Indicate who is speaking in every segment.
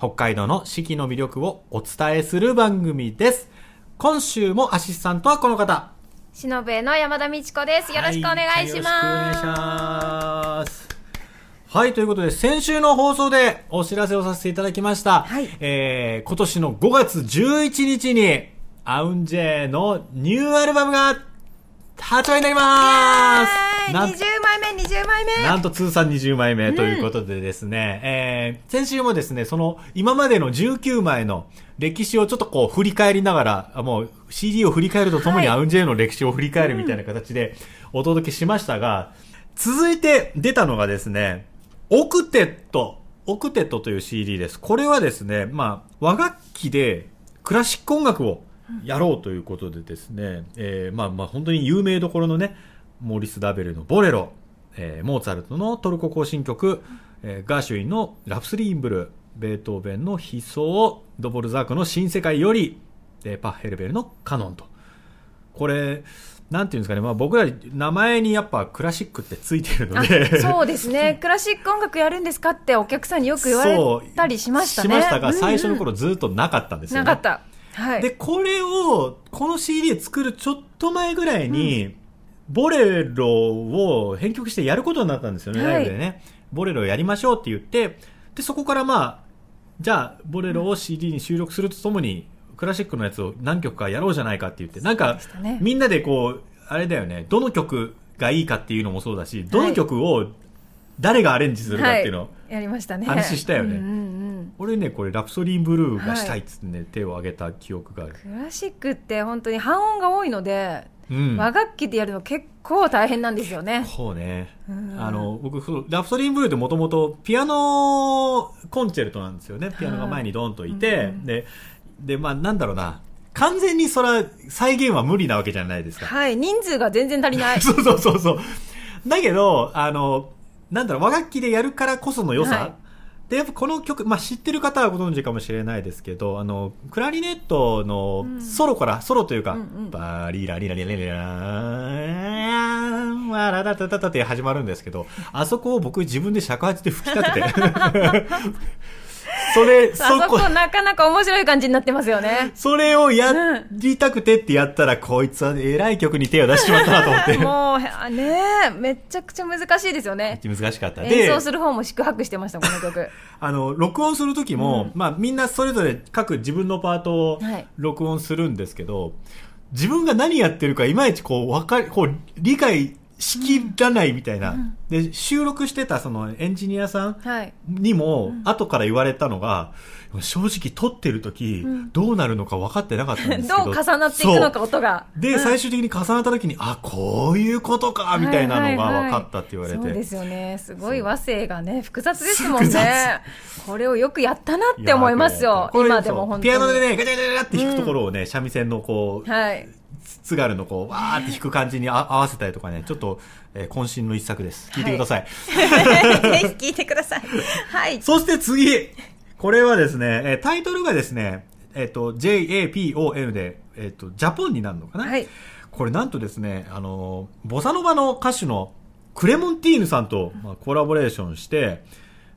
Speaker 1: 北海道の四季の魅力をお伝えする番組です。今週もアシスタントはこの方。
Speaker 2: しのぶえの山田美智子です。よろしくお願いし
Speaker 1: はよろしくお願いし
Speaker 2: ます。
Speaker 1: ます。はい、ということで、先週の放送でお知らせをさせていただきました。
Speaker 2: はい
Speaker 1: えー、今年の5月11日に、アウンジェイのニューアルバムが発売になります。なん
Speaker 2: 20枚目、20枚目。
Speaker 1: なんと通算20枚目ということでですね、えー、先週もですね、その今までの19枚の歴史をちょっとこう振り返りながら、あもう CD を振り返るとともに
Speaker 2: はい
Speaker 1: アウンジェイの歴史を振り返るみたいな形でお届けしましたが、続いて出たのがですね、オクテット、オクテットという CD です。これはですね、まあ、和楽器でクラシック音楽をやろうということでですね、えーまあまあ本当に有名どころのね、モーリス・ダベルのボレロ、えーモーツァルトのトルコ行進曲、えーガーシュインのラプスリー・インブルー、ベートーベンの悲壮、ドボルザークの新世界より、でパッヘルベルのカノンと。これ、なんていうんですかね、まあ僕ら名前にやっぱクラシックってついてるの
Speaker 2: あ
Speaker 1: で、
Speaker 2: そうですね。クラシック音楽やるんですかってお客さんによく言われたりしましたね。
Speaker 1: しましたが、
Speaker 2: うんうん
Speaker 1: 最初の頃ずっとなかったんですよね。
Speaker 2: なかった。はい。
Speaker 1: で、これを、この CD 作るちょっと前ぐらいに、ボレロを編曲してやることになったんですよね、
Speaker 2: はい。
Speaker 1: ライブでね。ボレロをやりましょうって言って、で、そこからまあ、じゃあ、ボレロを CD に収録するとともに、クラシックのやつを何曲かやろうじゃないかって言って、なんかみんなでこう、あれだよね、どの曲がいいかっていうのもそうだし、どの曲を誰がアレンジするかっていうのを、
Speaker 2: はい、やりましたね。
Speaker 1: 話したよね。
Speaker 2: うんうんうん
Speaker 1: 俺ね、これ、ラプソディーブルーがしたいっつってね、手を挙げた記憶がある。
Speaker 2: クラシックって本当に半音が多いので、
Speaker 1: うん。
Speaker 2: 和楽器でやるの結構大変なんですよね。
Speaker 1: そうね。
Speaker 2: うん
Speaker 1: あの、僕、ラプソディーブルーってもともとピアノコンチェルトなんですよね。ピアノが前にドンといて、
Speaker 2: うん
Speaker 1: で、で、まあ、なんだろうな。完全にそら、再現は無理なわけじゃないですか。
Speaker 2: はい。人数が全然足りない。
Speaker 1: そうそうそうそう。だけど、あの、なんだろう、和楽器でやるからこその良さ。
Speaker 2: はい
Speaker 1: で、やっぱこの曲、まあ、知ってる方はご存知かもしれないですけど、あの、クラリネットの
Speaker 2: うん。
Speaker 1: ソロから、ソロというか、
Speaker 2: うんうん。
Speaker 1: バリラリラリラリラーン、ワララタタタって始まるんですけど、あそこを僕自分で尺八で吹き立てて、それ、
Speaker 2: あそこなかなか面白い感じになってますよね。
Speaker 1: それをやりたくてってやったら、こいつは偉い曲に手を出してしまったなと思って。
Speaker 2: もう、ねえ、めちゃくちゃ難しいですよね。
Speaker 1: 難しかった。
Speaker 2: 演奏する方も四苦八苦してました、この曲。
Speaker 1: あの、録音するときも、まあみんなそれぞれ各自分のパートを
Speaker 2: はい
Speaker 1: 録音するんですけど、自分が何やってるかいまいちこう、わかり、こう、理解しきらないみたいな。で、収録してたそのエンジニアさん
Speaker 2: はい。
Speaker 1: にも、後から言われたのが、正直撮ってる時、どうなるのか分かってなかったんですけど。
Speaker 2: どう重なっていくのか、音が。
Speaker 1: で、
Speaker 2: うん
Speaker 1: 最終的に重なった時に、あ、こういうことか、みたいなのが分かったって言われて。
Speaker 2: そうですよね。すごい和声がね、複雑ですもんね。これをよくやったなって思いますよ。今でも本当に。
Speaker 1: ピアノでね、ガチャガチャガチャって弾くところをね、三味線のこう、
Speaker 2: はい。
Speaker 1: 津軽のこう、わーって弾く感じにあ合わせたりとかね、ちょっと、えー渾身の一作です。聞いてください。
Speaker 2: ぜひ聞いてください。はい。
Speaker 1: そして次これはですね、えータイトルがですね、えっ、と、JAPON で、えっ、と、ジャポンになるのかな？
Speaker 2: はい。
Speaker 1: これなんとですね、あの、ボサノバの歌手のクレモンティーヌさんと、まあ、コラボレーションして、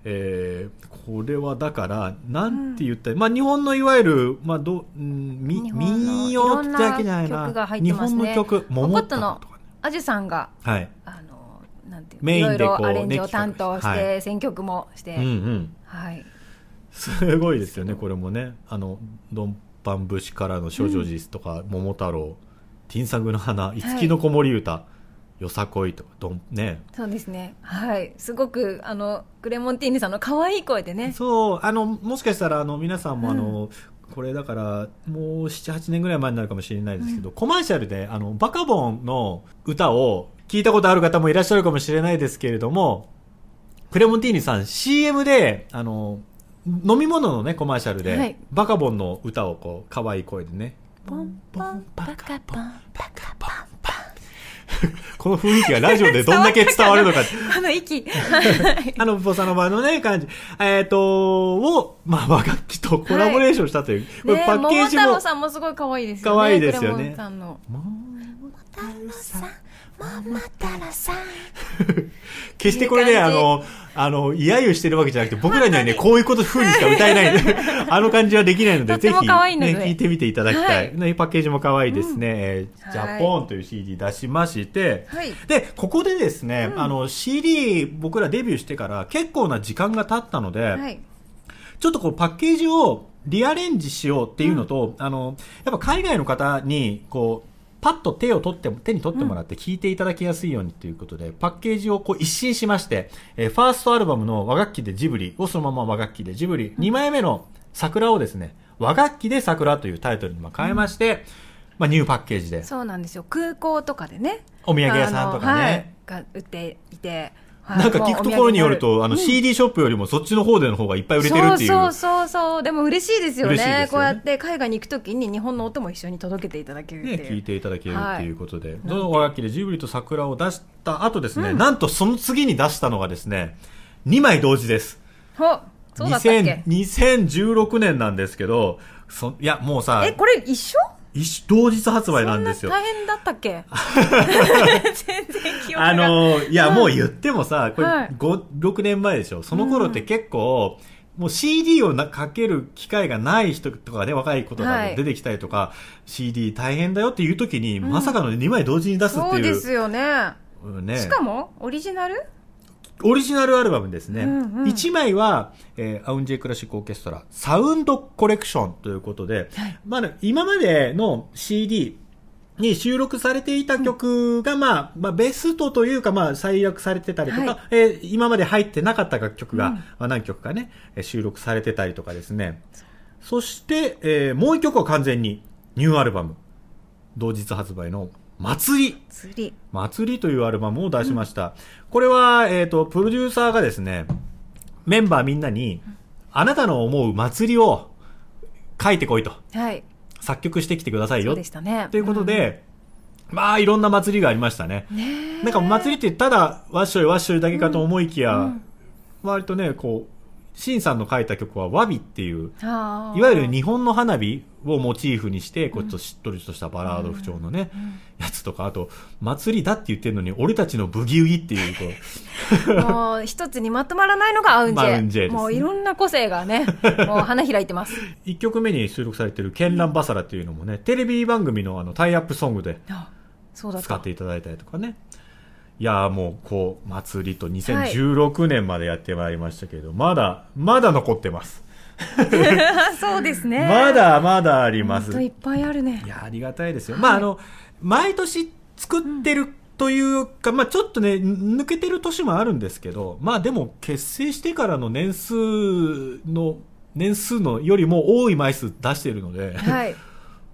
Speaker 1: えーこれはだから、なんて言ったら、まあ日本のいわゆる、まあど、うん、民謡ってわけじゃないな。
Speaker 2: ね
Speaker 1: 日本の曲、
Speaker 2: モコットの
Speaker 1: とかね。
Speaker 2: アジュさんが、
Speaker 1: はい。
Speaker 2: あの、なんていう
Speaker 1: メインでこう
Speaker 2: アレンジを
Speaker 1: ね
Speaker 2: 担当し
Speaker 1: は
Speaker 2: て、選曲もして、
Speaker 1: うんうん。
Speaker 2: はい。
Speaker 1: すごいですよね、これもね。あの、ドンパン節からの少女ジスとか、桃太郎、ティンサグの花、五木の子守歌、よさこいとか、どん、ね。
Speaker 2: そうですね。はい。すごく、あの、クレモンティーヌさんの可愛い声でね。
Speaker 1: そう、あの、もしかしたら、あの、皆さんも、あの、これだから、もう7、8年ぐらい前になるかもしれないですけど、コマーシャルで、あの、バカボンの歌を聞いたことある方もいらっしゃるかもしれないですけれども、クレモンティーニさん CM で、あの、飲み物のね、コマーシャルで、
Speaker 2: はい
Speaker 1: バカボンの歌をこう、可愛い声でね、
Speaker 2: ポンポンバカポンバカ
Speaker 1: この雰囲気がラジオでどんだけ伝わるのか。
Speaker 2: あの息。
Speaker 1: あの、ボサノバのね、感じ。えっ、と、を、まあ、和楽器とコラボレーションしたという、これ
Speaker 2: ね
Speaker 1: パッケージも
Speaker 2: 桃太郎、さんもすごい可愛いですよね。
Speaker 1: 可愛いですよね
Speaker 2: さんの。桃太郎さん、桃太郎さん。
Speaker 1: 決してこれね、あの、あの、揶揄してるわけじゃなくて、僕らにはね、こういうこと風にしか歌えないんで、あの感じはできないので、ぜひ、ね、聞いてみていただきたい。
Speaker 2: はい。
Speaker 1: ね、パッケージも可愛いですね。えージ
Speaker 2: はい。
Speaker 1: ャポンという CD 出しまして、
Speaker 2: はい。
Speaker 1: で、ここでですね、あの、CD 僕らデビューしてから結構な時間が経ったので、
Speaker 2: はい。
Speaker 1: ちょっとこうパッケージをリアレンジしようっていうのと、あの、やっぱ海外の方に、こう、パッと手を取って、手に取ってもらって聞いていただきやすいようにということで、パッケージをこう一新しまして、えーファーストアルバムの和楽器でジブリをそのまま和楽器でジブリ、2枚目の桜をですね、和楽器で桜というタイトルにまあ変えまして、まあニューパッケージで、
Speaker 2: そうなんですよ。空港とかでね。
Speaker 1: お土産屋さんとかね
Speaker 2: はい、が売っていて。はい
Speaker 1: なんか聞くところによると、あの CD ショップよりもそっちの方での方がいっぱい売れてるっていう。
Speaker 2: そうそうそう。でも嬉しいですよね。こうやって海外に行くときに日本の音も一緒に届けていただけるって
Speaker 1: ね、
Speaker 2: いう。
Speaker 1: 聞いていただけるっていうことで、
Speaker 2: い
Speaker 1: その和楽器でジブリと桜を出した後ですね、なんとその次に出したのがですね、2枚同時です。
Speaker 2: ほそうだったっけ
Speaker 1: ？2000 2016年なんですけど、そいや、もうさ
Speaker 2: え、、これ一緒？
Speaker 1: 一同日発売なんですよ
Speaker 2: そん。な大変だったっけ？全然記憶が。
Speaker 1: あの、いや、もう言ってもさ、これ
Speaker 2: はい
Speaker 1: 5、6年前でしょ。その頃って結構、もう CD をなかける機会がない人とかね、若い子とか出てきたりとか、CD 大変だよっていう時に、まさかの2枚同時に出すって
Speaker 2: そう
Speaker 1: いう。
Speaker 2: ですよね。
Speaker 1: うんね、
Speaker 2: しかも、オリジナル？
Speaker 1: オリジナルアルバムですね。
Speaker 2: うんうん。
Speaker 1: 1枚は、えーアウンジェクラシックオーケストラ、サウンドコレクションということで、まあね、今までの CD に収録されていた曲が、まあ、まあ、ベストというか、まあ、採約されてたりとか、
Speaker 2: はい。
Speaker 1: えー今まで入ってなかった楽曲が、まあ、何曲かね、えー収録されてたりとかですね。そして、えーもう一曲は完全にニューアルバム、同日発売の祭り。
Speaker 2: 釣り。
Speaker 1: 祭りというアルバムを出しました。これは、えっ、と、プロデューサーがですね、メンバーみんなに、あなたの思う祭りを書いてこいと。
Speaker 2: はい。
Speaker 1: 作曲してきてくださいよ
Speaker 2: そうで。したね。
Speaker 1: ということで、まあ、いろんな祭りがありましたね。なんか祭りってただ、わっしょいわっしょいだけかと思いきや、割とね、こう、シンさんの書いた曲は、ワビっていう、いわゆる日本の花火をモチーフにして、こうちょっとしっとりとしたバラード不調のね、やつとか、あと、祭りだって言ってるのに、俺たちのブギウギっていう、こう、
Speaker 2: もう一つにまとまらないのがアウンジェ。
Speaker 1: アウンジェですね
Speaker 2: もういろんな個性がね、もう花開いてます。
Speaker 1: 1曲目に収録されてる、ケンランバサラっていうのもね、テレビ番組のあの、タイアップソングで。使っていただいたりとかね。いやーもう、こう、祭りと2016年までやってまいりましたけど、まだ、まだ残ってます。
Speaker 2: そうですね。
Speaker 1: まだまだあります。
Speaker 2: いっぱいあるね
Speaker 1: い。や、ありがたいですよ。まあ、あの、毎年作ってるというか、まあ、ちょっとね、抜けてる年もあるんですけど、まあ、でも、結成してからの年数の、年数のよりも多い枚数出してるので、
Speaker 2: はい。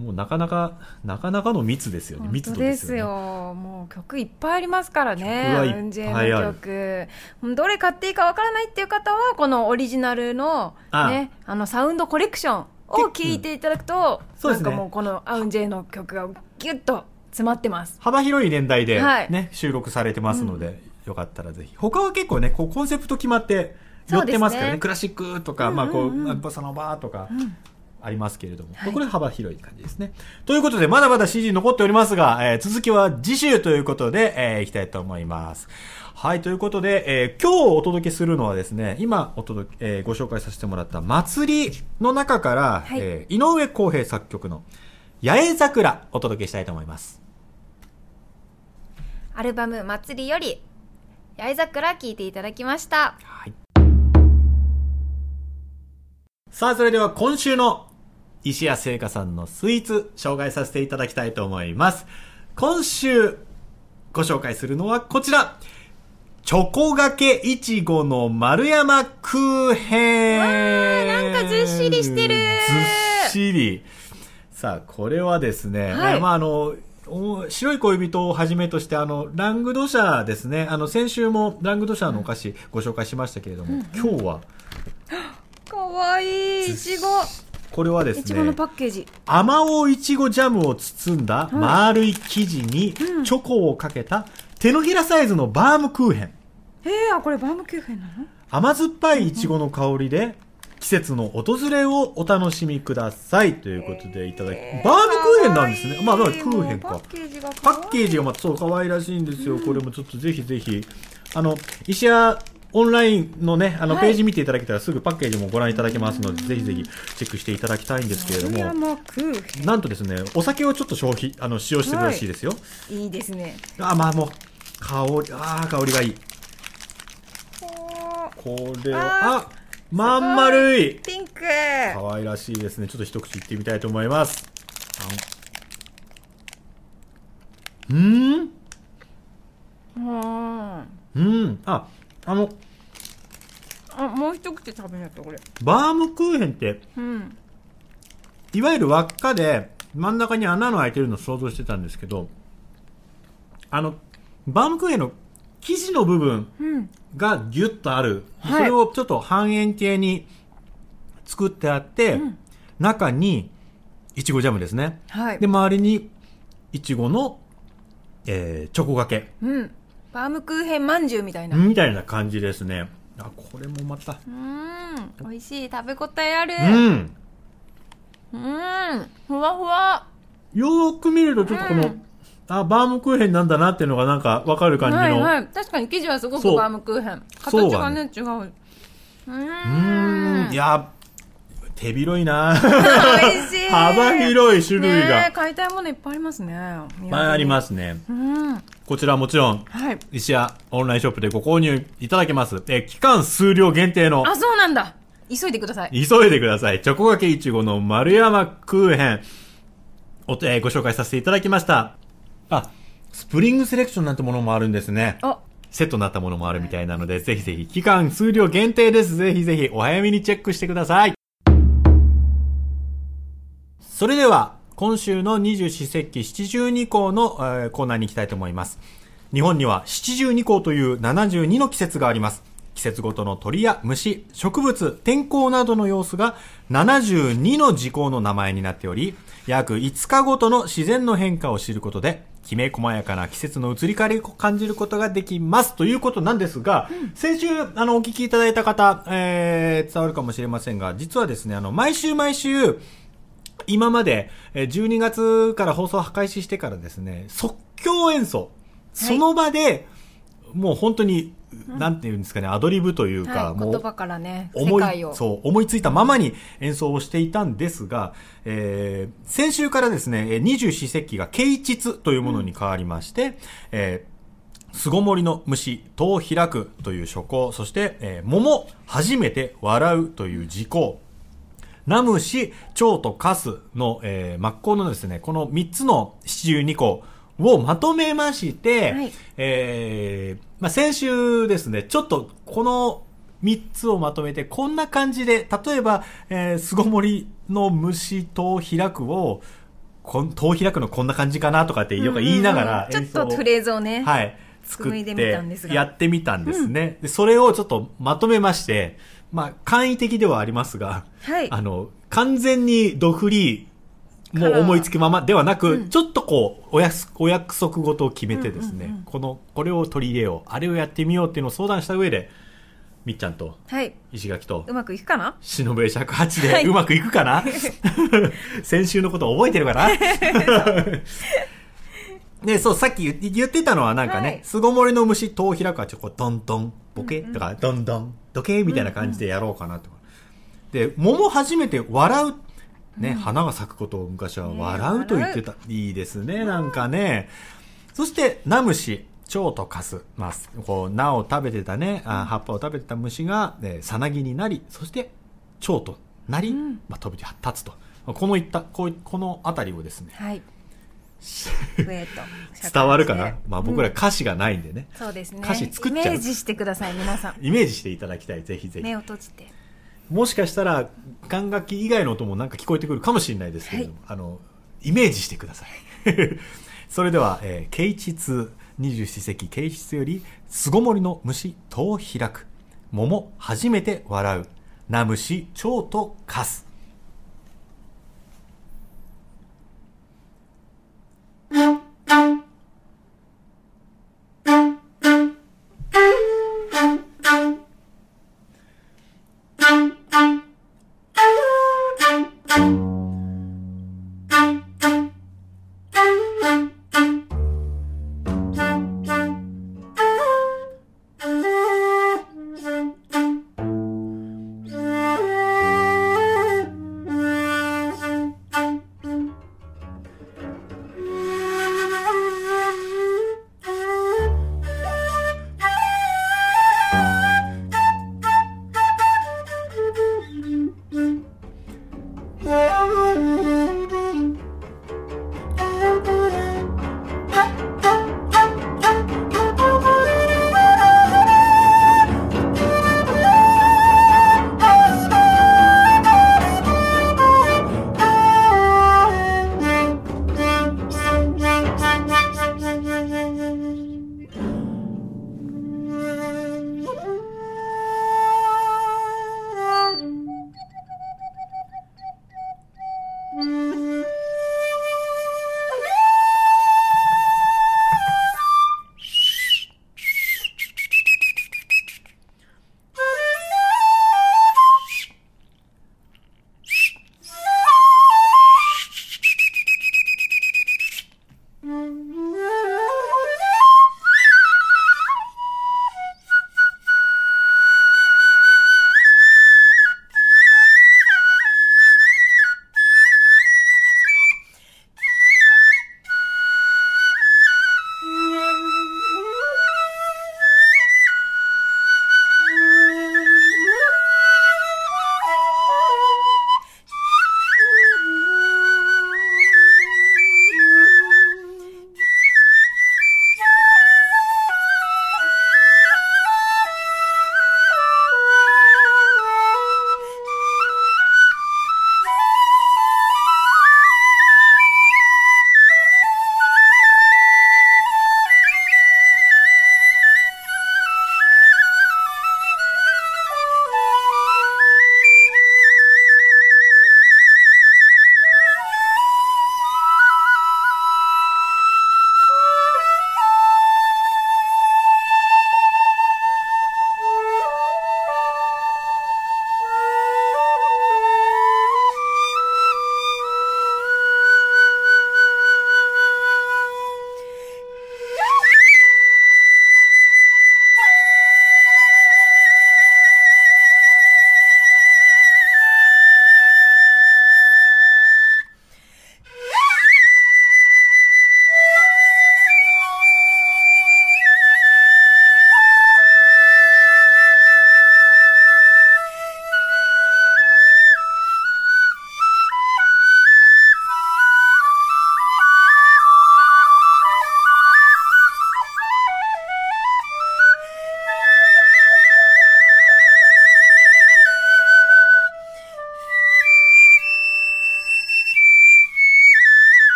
Speaker 1: もうなかなか、なかなかの密ですよね。
Speaker 2: 本
Speaker 1: 密。度ですすよ、ね。
Speaker 2: もう曲いっぱいありますからね。
Speaker 1: 曲はいっぱいある
Speaker 2: アウンジェの曲。どれ買っていいかわからないっていう方は、このオリジナルの
Speaker 1: あ
Speaker 2: ね、あのサウンドコレクションを聞いていただくと、
Speaker 1: そうですね
Speaker 2: なんかもうこのアウンジェの曲がギュッと詰まってます。
Speaker 1: 幅広い年代で、ね
Speaker 2: はい
Speaker 1: 収録されてますので、よかったらぜひ。他は結構ね、こうコンセプト決まって、寄ってますからね。
Speaker 2: ね
Speaker 1: クラシックとか、まあこう、ボサノバとか、ありますけれども、
Speaker 2: はい
Speaker 1: これ幅広い感じですね。ということで、まだまだ CD 残っておりますが、えー続きは次週ということで、えーいきたいと思います。はい、ということで、えー今日お届けするのはですね、今お届け、えーご紹介させてもらった祭りの中から、
Speaker 2: はい
Speaker 1: えー井上康平作曲の八重桜お届けしたいと思います。
Speaker 2: アルバム祭りより、八重桜聴いていただきました。
Speaker 1: はい。さあ、それでは今週の石谷製菓さんのスイーツ紹介させていただきたいと思います。今週ご紹介するのはこちら。チョコがけいちごの丸山クーヘン。
Speaker 2: わーなんかずっしりしてる
Speaker 1: ずっしり。さあ、これはですね、
Speaker 2: はい
Speaker 1: えーまあ、あの、お白い恋人をはじめとして、あの、ラングドシャですね。あの、先週もラングドシャのお菓子ご紹介しましたけれども、今日は、
Speaker 2: かわいいいちご
Speaker 1: これはです
Speaker 2: いちごの
Speaker 1: ね
Speaker 2: パッケージ。
Speaker 1: あまおういちごジャムを包んだ丸い生地に
Speaker 2: うん。
Speaker 1: チョコをかけた手のひらサイズのバームクーヘン。
Speaker 2: えー、あこれバームクーヘンなの？
Speaker 1: 甘酸っぱいいちごの香りで季節の訪れをお楽しみください。ということでいただき、
Speaker 2: えー
Speaker 1: バームクーヘンなんですね。まあまあクーヘンか。
Speaker 2: パッケージが
Speaker 1: パッケージがまたそう可愛らしいんですよ、これもちょっとぜひぜひ。あの石屋オンラインのねあの
Speaker 2: はい。
Speaker 1: ページ見ていただけたらすぐパッケージもご覧いただけますので、ぜひぜひチェックしていただきたいんですけれども。なんとですねお酒をちょっと消費あの使用してるらしいですよ、
Speaker 2: ンい。いですね。
Speaker 1: あまあもう香りあー香りがいい。
Speaker 2: お
Speaker 1: これを
Speaker 2: あ
Speaker 1: あまん丸い。
Speaker 2: ピンク。
Speaker 1: 可愛らしいですね。ちょっと一口いってみたいと思います。うん。
Speaker 2: うん。
Speaker 1: ああの
Speaker 2: あもう一口食べないとこれ。
Speaker 1: バームクーヘンって
Speaker 2: うん。
Speaker 1: いわゆる輪っかで真ん中に穴の開いてるのを想像してたんですけどあのバームクーヘンの生地の部分
Speaker 2: うん。
Speaker 1: がギュッとある、
Speaker 2: はい。
Speaker 1: それをちょっと半円形に作ってあって、
Speaker 2: うん。
Speaker 1: 中にいちごジャムですね。
Speaker 2: はい。
Speaker 1: で周りにいちごの、えーチョコがけ。
Speaker 2: うんバームクーヘンまんじゅうみたいな。
Speaker 1: みたいな感じですね。あこれもまた。
Speaker 2: うん。美味しい。食べ応えある。
Speaker 1: うん。
Speaker 2: うん。ふわふわ。
Speaker 1: よーく見るとちょっとこの、
Speaker 2: うん。
Speaker 1: あバームクーヘンなんだなっていうのがなんかわかる感じの、
Speaker 2: はいはい。確かに生地はすごくバームクーヘン。形がね違う。う
Speaker 1: ん。いや手広いな。幅広い種類が。
Speaker 2: ねえ買いたいものいっぱいありますね。いっ
Speaker 1: ぱいありますね。
Speaker 2: うん。は
Speaker 1: こちらはもちろん
Speaker 2: い
Speaker 1: 石屋オンラインショップでご購入いただけます。えー期間数量限定の、
Speaker 2: あそうなんだ急いでください
Speaker 1: 急いでください。チョコがけいちごの丸山クーヘン、お、えーご紹介させていただきました。あ、スプリングセレクションなんてものもあるんですね。
Speaker 2: あ
Speaker 1: セットになったものもあるみたいなので、ぜひぜひ、期間数量限定です。ぜひぜひ、お早めにチェックしてください。それでは、今週の二十四節気七十二項の、えーコーナーに行きたいと思います。日本には七十二項という72の季節があります。季節ごとの鳥や虫、植物、天候などの様子が72の時項の名前になっており、約5日ごとの自然の変化を知ることで、きめ細やかな季節の移り変わりを感じることができます。ということなんですが、先週、あの、お聞きいただいた方、えー、伝わるかもしれませんが、実はですね、あの、毎週毎週、今まで、えー12月から放送を開始してからですね、即興演奏。その場で、もう本当に、なんていうんですかね、アドリブというか、
Speaker 2: はい、
Speaker 1: もう
Speaker 2: 言葉からね世
Speaker 1: 思いそう思いついたままに演奏をしていたんですが、えー先週からですね、えー二十四節気が啓蟄というものに変わりまして、えー巣ごもりの虫、戸を開くという初項、そして、えー桃、初めて笑うという時項、ナムシ、蝶とカスの、えー、真っ向のですね、この3つの七十二項をまとめまして、
Speaker 2: はい
Speaker 1: えーまあ、先週ですね、ちょっとこの3つをまとめてこんな感じで、例えば、えー、巣ごもりの虫と開くを、こん、戸を開くのこんな感じかなとかってよく言いながら
Speaker 2: ちょっとフレーズをね、
Speaker 1: はい。作っ
Speaker 2: 紡いでみたんですが
Speaker 1: てやってみたんですね。で、それをちょっとまとめまして、まあ、簡易的ではありますが、
Speaker 2: はい。
Speaker 1: あの、完全にドフリー、もう思いつきままではなく、
Speaker 2: うん。
Speaker 1: ちょっとこう、おやす、お約束事を決めてですね、
Speaker 2: うんうんうん
Speaker 1: この、これを取り入れよう、あれをやってみようっていうのを相談した上で、みっちゃんと
Speaker 2: はい。
Speaker 1: 石垣と
Speaker 2: うまくいくかな？
Speaker 1: 忍べ尺八
Speaker 2: はい。
Speaker 1: でうまくいくかな、先週のこと覚えてるかな？で、そう、さっき言言ってたのはなんか
Speaker 2: はい。
Speaker 1: ね、巣ごもりの虫、戸を開くはちょっとこう、トントン、ボケ？とか、ドンドン、ドケみたいな感じでやろうかなとか。で、桃初めて笑う。ね、花が咲くことを昔は
Speaker 2: ね
Speaker 1: 笑うと言ってた。いいですね、なんかね。そして、ナムシ、蝶とカス。まあ、こう、菜を食べてたね、あ葉っぱを食べてた虫が、えーさなぎになり、そして、蝶となり、
Speaker 2: うん。
Speaker 1: まあ、飛び立つと。このいった、こういこのあたりをですね、
Speaker 2: はい 笛と
Speaker 1: 伝わるかな、まあ僕ら
Speaker 2: うん
Speaker 1: 歌詞がないんでね、
Speaker 2: そうですね
Speaker 1: 歌詞作っちゃう
Speaker 2: イメージしてください皆さん
Speaker 1: イメージしていただきたい、ぜひぜひ
Speaker 2: 目。を閉じて
Speaker 1: もしかしたら、管楽器以外の音もなんか聞こえてくるかもしれないですけれども、あの、イメージしてください。それでは、えー、啓蟄、二十四節気啓蟄より、巣ごもりの虫、戸を開く。桃、初めて笑う。ナムシ、蝶とカス。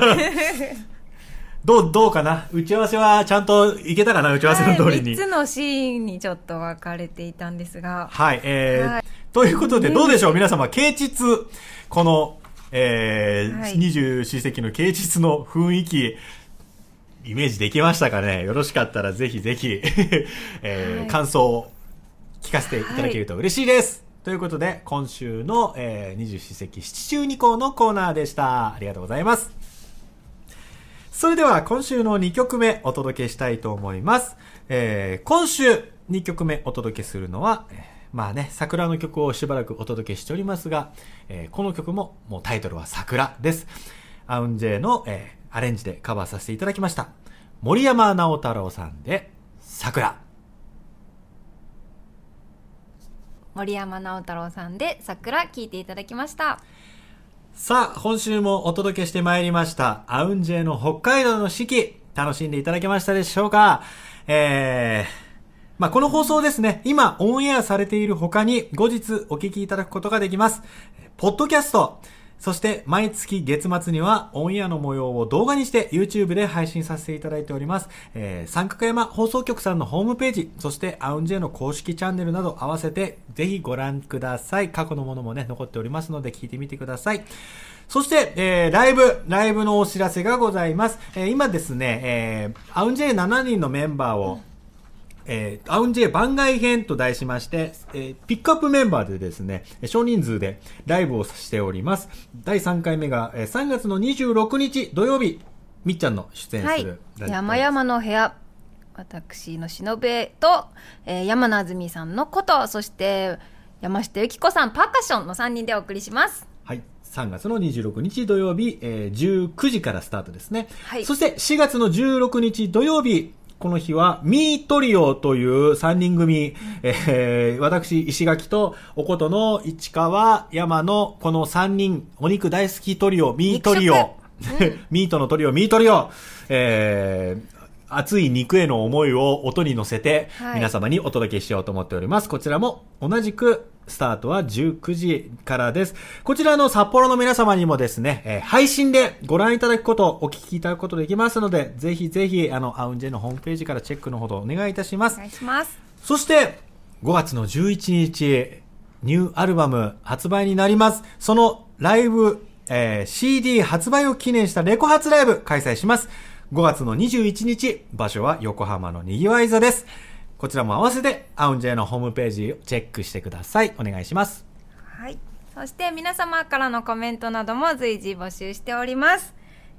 Speaker 1: どう、どうかな？打ち合わせはちゃんといけたかな？打ち合わせの通りに。
Speaker 2: はい、3つのシーンにちょっと分かれていたんですが。
Speaker 1: はい、えー、はい、ということで、どうでしょう？皆様、啓蟄、この、えー、はい、二十四節気の啓蟄の雰囲気、イメージできましたかね？よろしかったらぜひぜひ えー、はい、感想を聞かせていただけると嬉しいです。ということで、今週の、えー、二十四節気七中二項のコーナーでした。ありがとうございます。それでは今週の2曲目お届けしたいと思います。えー、今週2曲目お届けするのは、まあね、桜の曲をしばらくお届けしておりますが、えーこの曲ももうタイトルは桜です。アウンジェの、えーアレンジでカバーさせていただきました。森山直太朗さんで桜。
Speaker 2: 森山直太朗さんで桜聞いていただきました
Speaker 1: さあ、今週もお届けしてまいりました、アウンジェの北海道の四季、楽しんでいただけましたでしょうか？えー、まあ、この放送ですね、今オンエアされている他に後日お聞きいただくことができます。ポッドキャスト、そして毎月月末にはオンエアの模様を動画にして YouTube で配信させていただいております。えー、三角山放送局さんのホームページ、そしてアウンジェの公式チャンネルなど合わせてぜひご覧ください。過去のものもね、残っておりますので聞いてみてください。そして、えー、ライブ、ライブのお知らせがございます。えー、今ですね、えー、アウンジェ7人のメンバーを、えー、アウンジェイ番外編と題しまして、えー、ピックアップメンバーでですね、少人数でライブをしております。第3回目が、えー、3月の26日土曜日、みっちゃんの出演
Speaker 2: はい
Speaker 1: するライブ、
Speaker 2: 山々の部屋私のしのべと、えー山名あずみさんのことそして山下由紀子さんパーカッションの3人でお送りします
Speaker 1: はい。3月の26日土曜日、えー19時からスタートですね。
Speaker 2: はい
Speaker 1: そして4月の16日土曜日、この日は、ミートリオという3人組、えー私、石垣と、おことの市川、山の、この3人、お肉大好きトリオ、ミートリオ。ミートのトリオ、ミートリオ。えー熱い肉への思いを音に乗せて、
Speaker 2: はい
Speaker 1: 皆様にお届けしようと思っております。こちらも同じくスタートは19時からです。こちらの札幌の皆様にもですね、えー配信でご覧いただくこと、お聞きいただくことできますので、ぜひぜひ、あの、アウンジェのホームページからチェックのほどお願いいたします
Speaker 2: お。願いします
Speaker 1: そして、5月の11日、ニューアルバム発売になります。そのライブ、えー CD 発売を記念したレコ発ライブ開催します。5月の21日、場所は横浜のにぎわい座です。こちらも合わせて、アウンジェのホームページをチェックしてください。お願いします。
Speaker 2: はいそして皆様からのコメントなども随時募集しております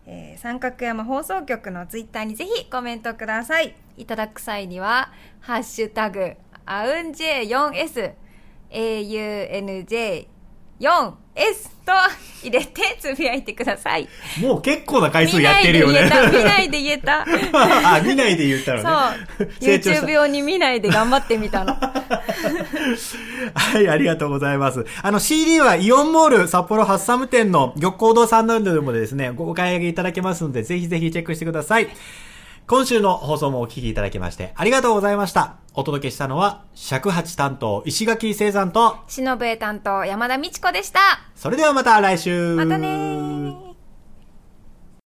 Speaker 2: えー三角山放送局のツイッターにぜひコメントくださいいただく際には「ハッシュタグアウンジェ 4S」AUNJ4S と入れてつぶやいてください。
Speaker 1: もう結構な回数やってるよね。
Speaker 2: 見ないで言えた。見ないで言えた。
Speaker 1: あ、見ないで言ったの
Speaker 2: そう
Speaker 1: ね。成長した
Speaker 2: YouTube 用に見ないで頑張ってみたの。
Speaker 1: はい、ありがとうございます。あの CD はイオンモール札幌ハッサム店の玉光堂さんなどでもですね、ごお買い上げいただけますので、ぜひぜひチェックしてください。今週の放送もお聞きいただきまして、ありがとうございました。お届けしたのは、尺八担当、石垣聖山と、
Speaker 2: しのぶえ担当山田美智子でした。
Speaker 1: それではまた来週。
Speaker 2: またねー。